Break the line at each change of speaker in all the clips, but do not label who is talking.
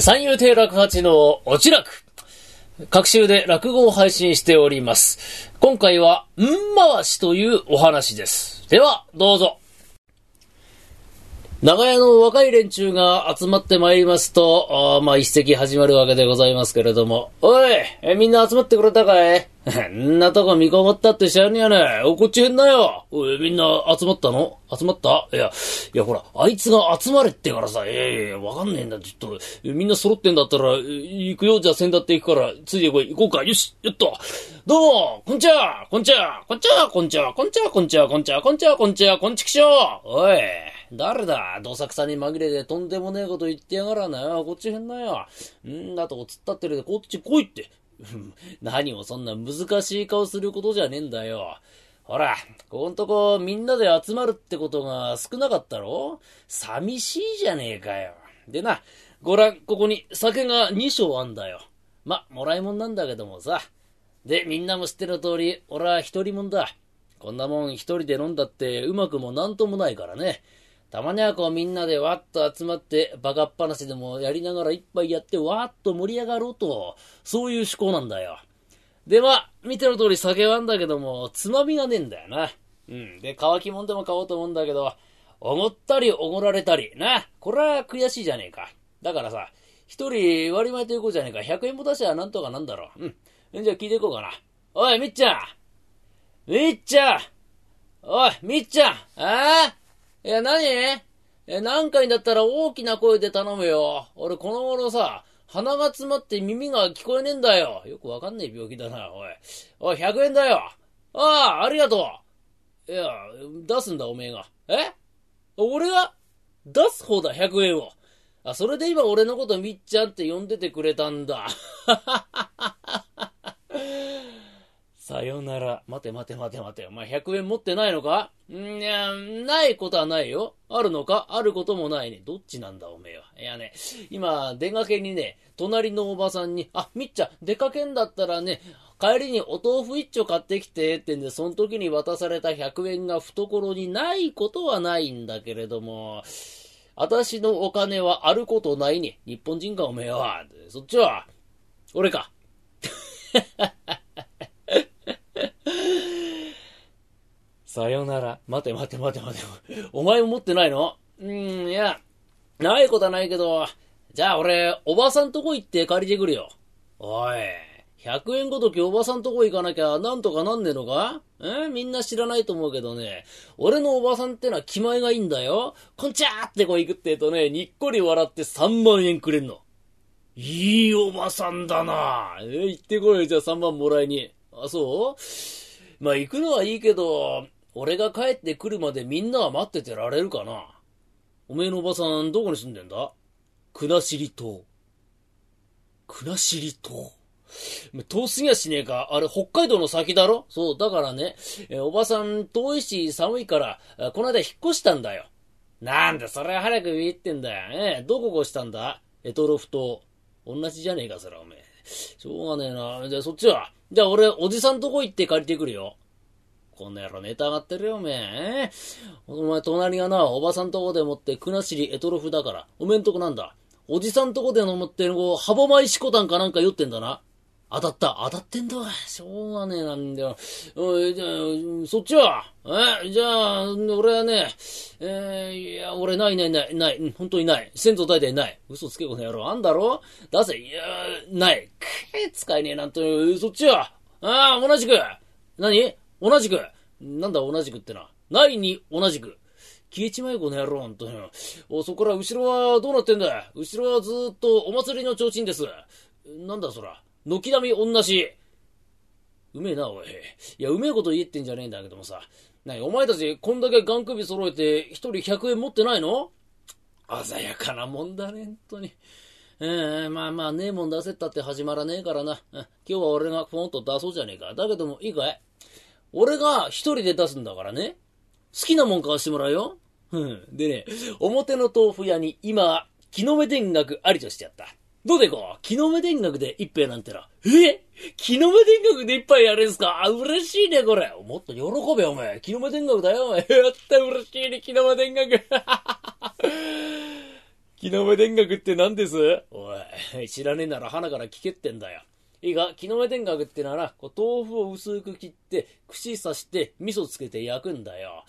三遊亭楽八の落ちらく。各週で落語を配信しております。今回は、ん回しというお話です。では、どうぞ。長屋の若い連中が集まってまいりますと、あまあ一席始まるわけでございますけれども、おいえみんな集まってくれたかい？んなとこ見こもったって知らねえやね。お、こっちへんなよ。おい、みんな集まったの？集まった？いや、いやほら、あいつが集まれってからさ、いやいや、わかんねえんだ、ちょっと、みんな揃ってんだったら、行くよ、じゃあ先だって行くから、ついてこい、行こうか、よし、よっと。どうも、こんちは、こんちは、こんちは、こんちは、こんちは、こんちは、こんちは、こんちは、こんちは、こんちきしょう。おい、誰だ？どさくさに紛れてとんでもねえこと言ってやがらなよ。こっちへんなよ。んだと突っ立ってるでこっち来いって。何もそんな難しい顔することじゃねえんだよ。ほら、ここんとこみんなで集まるってことが少なかったろ？寂しいじゃねえかよ。でな、ご覧、ここに酒が2升あんだよ。ま、もらいもんなんだけどもさ。で、みんなも知ってる通り、俺は一人もんだ。こんなもん一人で飲んだってうまくもなんともないからね。たまにはこうみんなでわっと集まってバカっ話でもやりながら一杯やってわーっと盛り上がろうと、そういう趣向なんだよ。で、まあ、見ての通り酒はんだけども、つまみがねえんだよな。うん。で、乾きもんでも買おうと思うんだけど、おごったりおごられたり、な。これは悔しいじゃねえか。だからさ、一人割り前ということじゃねえか。100円も出しゃなんとかなんだろう。うん。じゃあ聞いていこうかな。おい、みっちゃんみっちゃんおい、みっちゃんああいや、何？え、何回だったら大きな声で頼むよ。俺、この頃さ、鼻が詰まって耳が聞こえねえんだよ。よくわかんねえ病気だな、おい。おい、100円だよ。ああ、ありがとう。いや、出すんだ、おめえが。え？俺が？出す方だ、100円を。あ、それで今俺のことみっちゃんって呼んでてくれたんだ。ははははさよなら。待て待て待て待て。お前100円持ってないのか？んいや、ないことはないよ。あるのか？あることもないね。どっちなんだおめえは。いやね、今、出かけにね、隣のおばさんに、あ、みっちゃん、出かけんだったらね、帰りにお豆腐一丁買ってきて、ってんで、その時に渡された100円が懐にないことはないんだけれども、私のお金はあることないね。日本人かおめえは。そっちは、俺か。さよなら。待て待て待て待て。お前も持ってないの？うーん、いや、ないことはないけど、じゃあ俺、おばさんとこ行って借りてくるよ。おい、100円ごときおばさんとこ行かなきゃなんとかなんねえのか？えみんな知らないと思うけどね、俺のおばさんってのは気前がいいんだよ。こんちゃーってこう行くってえとね、にっこり笑って3万円くれんの。いいおばさんだな。え行ってこいよ、じゃあ3万もらいに。あ、そう？まあ行くのはいいけど、俺が帰ってくるまでみんなは待っててられるかな？おめえのおばさん、どこに住んでんだ？国後島。国後島。遠すぎやしねえか。あれ、北海道の先だろ？そう、だからね、えおばさん、遠いし寒いから、この間引っ越したんだよ。なんだ、それは早く言ってんだよ。ええ、どこ越したんだ？エトロフ島。同じじゃねえか、それ、おめえ。しょうがねえな。じゃあ、そっちは？じゃあ、俺、おじさんとこ行って借りてくるよ。この野郎ネタ上がってるよ、おめえ。お前、隣がな、おばさんとこでもって、国後エトロフだから、おめんとこなんだ。おじさんとこで飲むって、こう、ハボマイシコタンかなんか酔ってんだな。当たった。当たってんだ。しょうがねえなんだよ。おい、じゃあ、そっちは？え？じゃあ、俺はね、えー、いや、俺ないないない、ない、本当にない。先祖代々ない。嘘つけこの野郎。あんだろ？出せ。いや、ない。くえ、使えねえなんて、そっちは？ああ、同じく。何？同じく。なんだ同じくってな。ないに同じく。消えちまえこの野郎、ほんとに。お、そこから後ろはどうなってんだ後ろはずーっとお祭りの提灯です。なんだそら？軒並み同じ。うめえな、おい。いや、うめえこと言えってんじゃねえんだけどもさ。なに、お前たち、こんだけガン首揃えて、一人100円持ってないの？鮮やかなもんだね、ほんとに。ええまあまあ、ねえもん出せったって始まらねえからな。今日は俺がポンと出そうじゃねえか。だけども、いいかい？俺が一人で出すんだからね。好きなもん買わしてもらうよ。うん。でね、表の豆腐屋に今、木の芽田楽ありとしてやった。どうでこう木の芽田楽で一杯なんてな。え？木の芽田楽で一杯やるんすか？あ、嬉しいね、これ。もっと喜べ、お前。木の芽田楽だよ、お前。やった、嬉しいね、木の芽田楽。木の芽田楽って何です？おい、知らねえなら花から聞けってんだよ。いいか、木の芽田楽ってなら、こう豆腐を薄く切って、串刺して、味噌つけて焼くんだよ。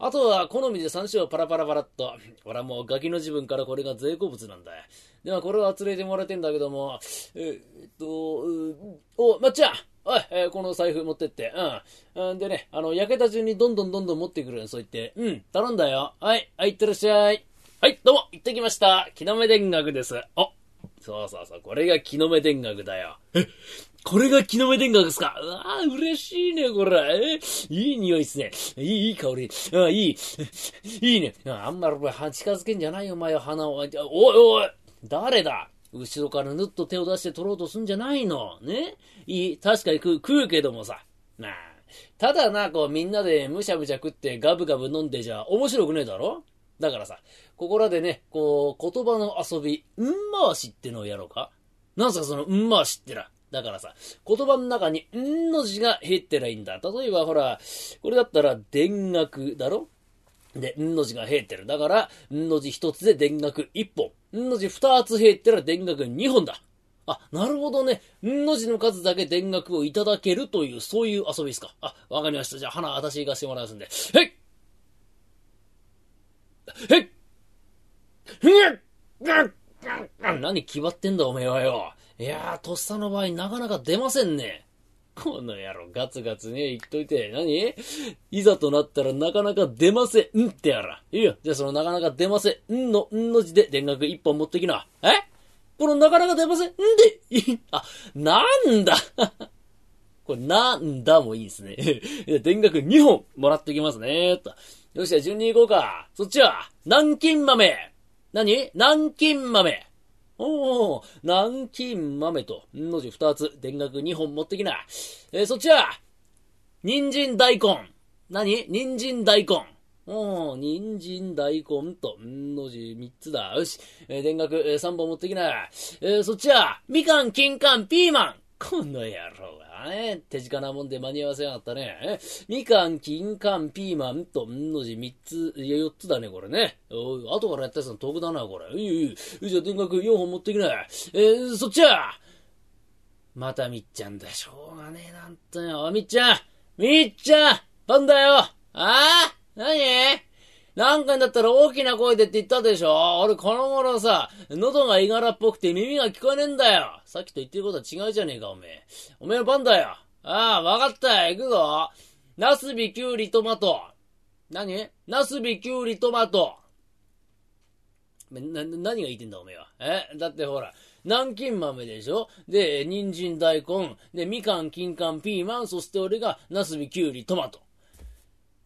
あとは、好みで山椒パラパラパラっと。俺はもうガキの自分からこれが税好物なんだよ。では、これは連れてもらってんだけども、えっと、お、まっちゃんおい、えー、この財布持ってって。うん。でね、あの、焼けた順にどんどんどんどん持ってくるそう言って。うん、頼んだよ。はい、はい、いってらっしゃい。はい、どうも、行ってきました。木の芽田楽です。あ、そうそうそう、これが木の芽田楽だよ。え、これが木の芽田楽ですか？うわぁ、嬉しいね、これ。えいい匂いっすね。いい、いい香り。あいい。いいね。あんまり近づけんじゃないよ、お前は鼻を。おいおい、誰だ？後ろからぬっと手を出して取ろうとすんじゃないの？ね？いい、確かに食う、食うけどもさ。なあ。ただな、こうみんなでむしゃむしゃ食ってガブガブ飲んでじゃ面白くねえだろ？だからさ、ここらでね、こう、言葉の遊び、うん回しってのをやろうか？なんすかそのうん回しってな。だからさ、言葉の中にんの字が入ってらいんだ。例えばほら、これだったら田楽だろ？で、んの字が入ってる。だから、んの字一つで田楽一本。んの字二つ入ってら田楽二本だ。あ、なるほどね。んの字の数だけ田楽をいただけるという、そういう遊びですか。あ、わかりました。じゃあ、花、私行かせてもらいますんで。へいへっ何決まってんだおめえはよ。いやー、とっさの場合なかなか出ませんね。この野郎、ガツガツね、言っといて。何？いざとなったらなかなか出ませんってやら。いいよ。じゃあそのなかなか出ませんの、んの字で田楽一本持ってきな。え？このなかなか出ませんんで、あ、なんだこれなんだもいいですね。田楽二本もらってきますね。と。よし、じゃあ順に行こうか。そっちは、南京豆。何？南京豆。おお、南京豆と、の字二つ、田楽二本持ってきな。えー、そっちは、人参大根。何？人参大根。おお、人参大根と、んの字三つだ。よし、えー、田楽、え、三本持ってきな。えー、そっちは、みかん、金柑、ピーマン。この野郎ね。手近なもんで間に合わせやがったね。みかん、金柑、ピーマンと、んの字3つ、いや4つだね、これね。おい、後からやったやつの得だな、これ。いい、いい。じゃあ、とにかく4本持ってきな。えー、そっちはまたみっちゃんだ。しょうがねえなんとよ。みっちゃんみっちゃんパンだよああ何？なんかだったら大きな声でって言ったでしょ？俺この頃さ、喉がいがらっぽくて耳が聞こえねえんだよ。さっきと言ってることは違うじゃねえか、おめえ。おめえの番だよ。ああ、わかったよ。行くぞ。ナスビ、キュウリ、トマト。何？ナスビ、キュウリ、トマト。な、何が言ってんだ、おめえは？え？だってほら、南京豆でしょ？で、人参、大根。で、みかん、金柑、ピーマン。そして俺が、ナスビ、キュウリ、トマト。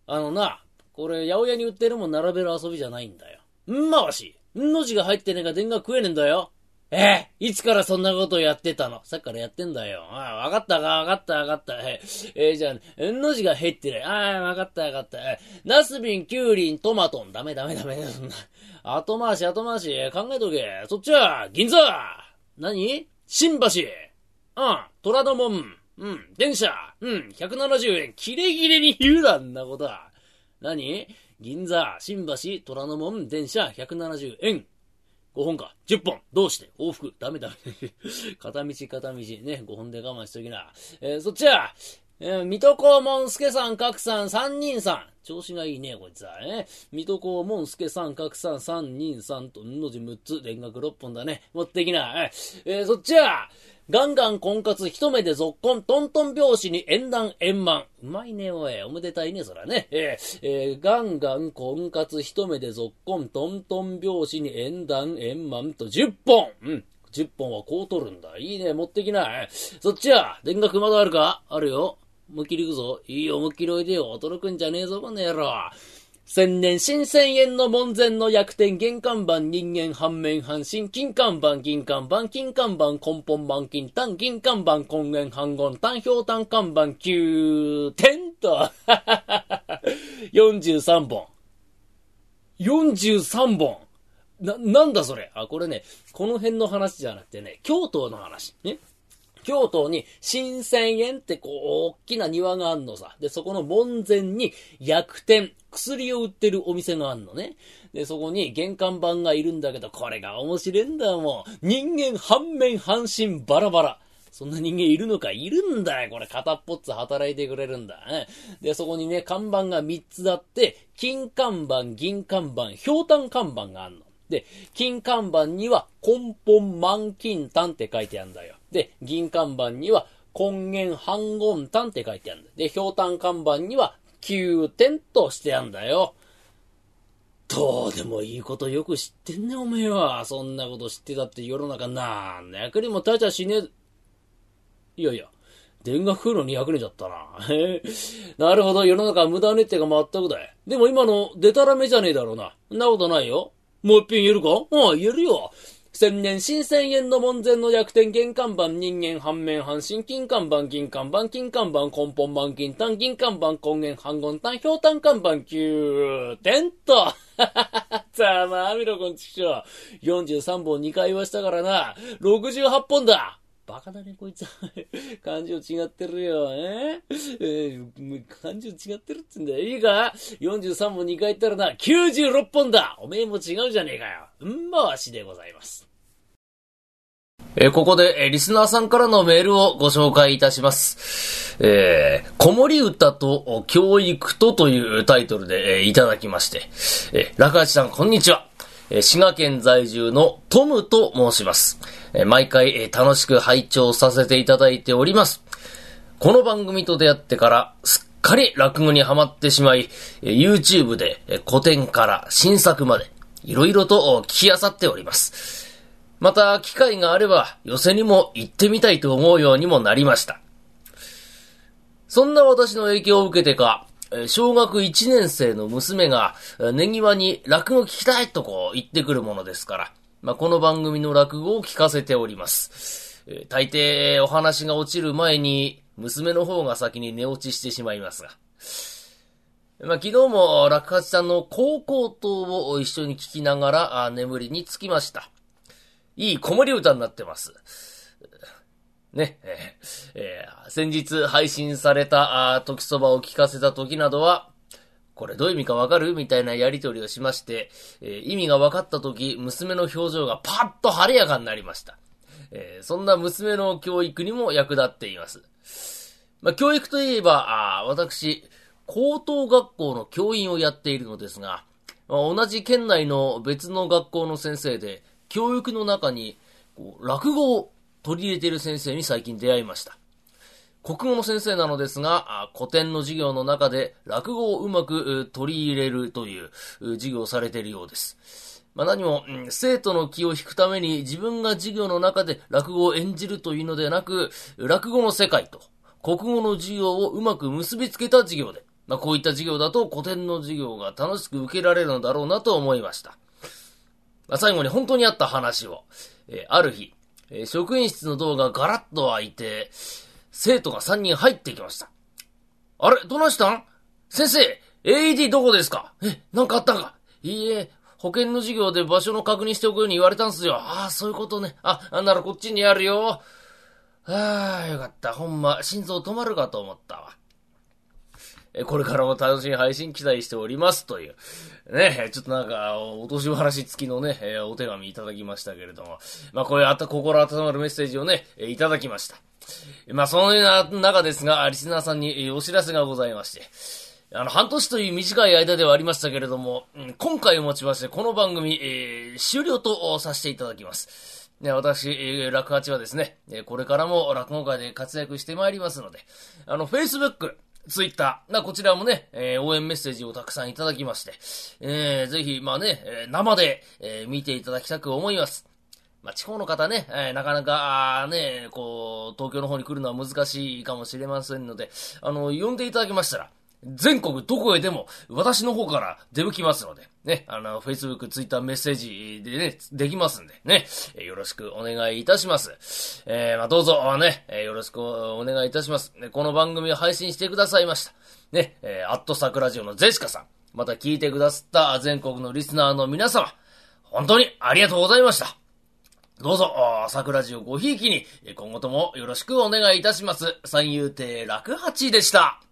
あのな、これ、八百屋に売ってるもん並べる遊びじゃないんだよ。んまわし。んの字が入ってねえか電話食えねえんだよ。ええいつからそんなことやってたの？さっきからやってんだよ。ああ、わかったか、わかった、わかった。ええー、じゃあ、んの字が入ってない。ああ、わかった、わかった。えナスビン、キュウリン、トマトン。ダメ、ダメ、ダメ。後回し、後回し。考えとけ。そっちは、銀座何？新橋。うん、虎ノ門。うん、電車。うん、170円。キレキレに言うな、んなことは。何？銀座、新橋、虎ノ門、電車、170円。5本か。10本。どうして？往復。ダメダメ。片道片道。ね。5本で我慢しときな。えー、そっちは、えー、水戸黄門助さん、角さん、三人さん。調子がいいね、こいつは。ね。水戸黄門助さん、角さん、三人さんと、んの字6つ、連学6本だね。持ってきな。えー、そっちは、ガンガン婚活一目で続婚、トントン拍子に縁談円満。うまいね、おい。おめでたいね、そらね。えー、えー、ガンガン婚活一目で続婚、トントン拍子に縁談円満と10本うん。10本はこう取るんだ。いいね、持ってきな。そっちは、電学まだあるか？あるよ。思いっきり行くぞ。いいよ、思いっきりおいでよ。驚くんじゃねえぞ、この野郎。千年新千円の門前の逆転、玄関板人間反面半身、金看板銀看板、金看板根本板金単、銀看板根源半言、単表単看板9点と、43本。43本。な、なんだそれ。あ、これね、この辺の話じゃなくてね、京都の話。ね。京都に新千円ってこう、大きな庭があんのさ。で、そこの門前に薬店、薬を売ってるお店があんのね。で、そこに玄関板がいるんだけど、これが面白いんだもん。人間半面半身バラバラ。そんな人間いるのか？いるんだよ。これ片っぽっつ働いてくれるんだ。で、そこにね、看板が3つあって、金看板、銀看板、ひょうたん看板があんの。で、金看板には根本満金丹って書いてあるんだよ。で、銀看板には根源半言丹って書いてあるんだよ。で、ひょうたん看板には9点としてあるんだよ。どうでもいいことよく知ってんね、おめえは。そんなこと知ってたって世の中なんの役にも立ちゃしねえ。いやいや、電学風呂に役に立ったな。なるほど、世の中は無駄ねってか全くだい。でも今のデタラメじゃねえだろうな。んなことないよ。もう一品言えるか？ああ、言えるよ。千年新千円の門前の逆転玄関板人間半面半身金看板銀看板金看板根本板金単銀看板根源半言単氷単看板9点とさあまあ、みろ、こんちくしょう。43本2回はしたからな。68本だバカだね、こいつ。感情違ってるよ、え？えー、感情違ってるって言うんだよ。いいか ?43 本2回言ったらな、96本だおめえも違うじゃねえかよ。うんまわしでございます。
えー、ここで、えー、リスナーさんからのメールをご紹介いたします。えー、子守歌と教育とというタイトルで、え、いただきまして、えー、落八さん、こんにちは。え、滋賀県在住のトムと申します。え毎回楽しく拝聴させていただいております。この番組と出会ってからすっかり落語にはまってしまい、YouTube で古典から新作までいろいろと聞き漁っております。また機会があれば寄せにも行ってみたいと思うようにもなりました。そんな私の影響を受けてか、小学1年生の娘が、ネギワに落語聞きたいとこう言ってくるものですから、まあ、この番組の落語を聞かせております。え、大抵お話が落ちる前に、娘の方が先に寝落ちしてしまいますが。まあ、昨日も落八さんの高校等を一緒に聞きながら眠りにつきました。いい子守歌になってます。ね、えー、先日配信されたあ時そばを聞かせた時などは、これどういう意味かわかる？みたいなやりとりをしまして、えー、意味が分かった時、娘の表情がパッと晴れやかになりました。えー、そんな娘の教育にも役立っています。まあ、教育といえば、あ私、高等学校の教員をやっているのですが、まあ、同じ県内の別の学校の先生で、教育の中に、こう落語を取り入れている先生に最近出会いました。国語の先生なのですが、古典の授業の中で落語をうまく取り入れるという授業をされているようです。まあ、何も、生徒の気を引くために自分が授業の中で落語を演じるというのではなく、落語の世界と国語の授業をうまく結びつけた授業で、まあ、こういった授業だと古典の授業が楽しく受けられるのだろうなと思いました。まあ、最後に本当にあった話を、えー、ある日、えー、職員室のドアがガラッと開いて、生徒が3人入ってきました。あれ？どないしたん？先生 !AED どこですか？え、なんかあったんか？いいえ、保険の授業で場所の確認しておくように言われたんすよ。ああ、そういうことね。あ、あんならこっちにあるよ。ああ、よかった。ほんま、心臓止まるかと思ったわ。これからも楽しい配信期待しておりますという。ね、ちょっとなんか、お年話付きのね、お手紙いただきましたけれども。まあ、こういうあた心温まるメッセージをね、いただきました。まあ、そのような中ですが、リスナーさんにお知らせがございまして。あの、半年という短い間ではありましたけれども、今回をもちまして、この番組、えー、終了とさせていただきます。ね、私、えー、落八はですね、これからも落語界で活躍してまいりますので、あの、Facebook、ツイッター、こちらもね、えー、応援メッセージをたくさんいただきまして、えー、ぜひ、まあね、え生で、えー、見ていただきたく思います。まあ、地方の方ね、えー、なかなか、ね、こう、東京の方に来るのは難しいかもしれませんので、あの、呼んでいただきましたら、全国どこへでも私の方から出向きますので、ね、あの、Facebook、Twitter メッセージでね、できますんで、ね、よろしくお願いいたします。えー、まあ、どうぞ、ね、よろしくお願いいたします。ね、この番組を配信してくださいました。ね、えー、アットサクラジオのゼシカさん、また聞いてくださった全国のリスナーの皆様、本当にありがとうございました。どうぞ、あー桜ジオごひいきに、今後ともよろしくお願いいたします。三遊亭楽八でした。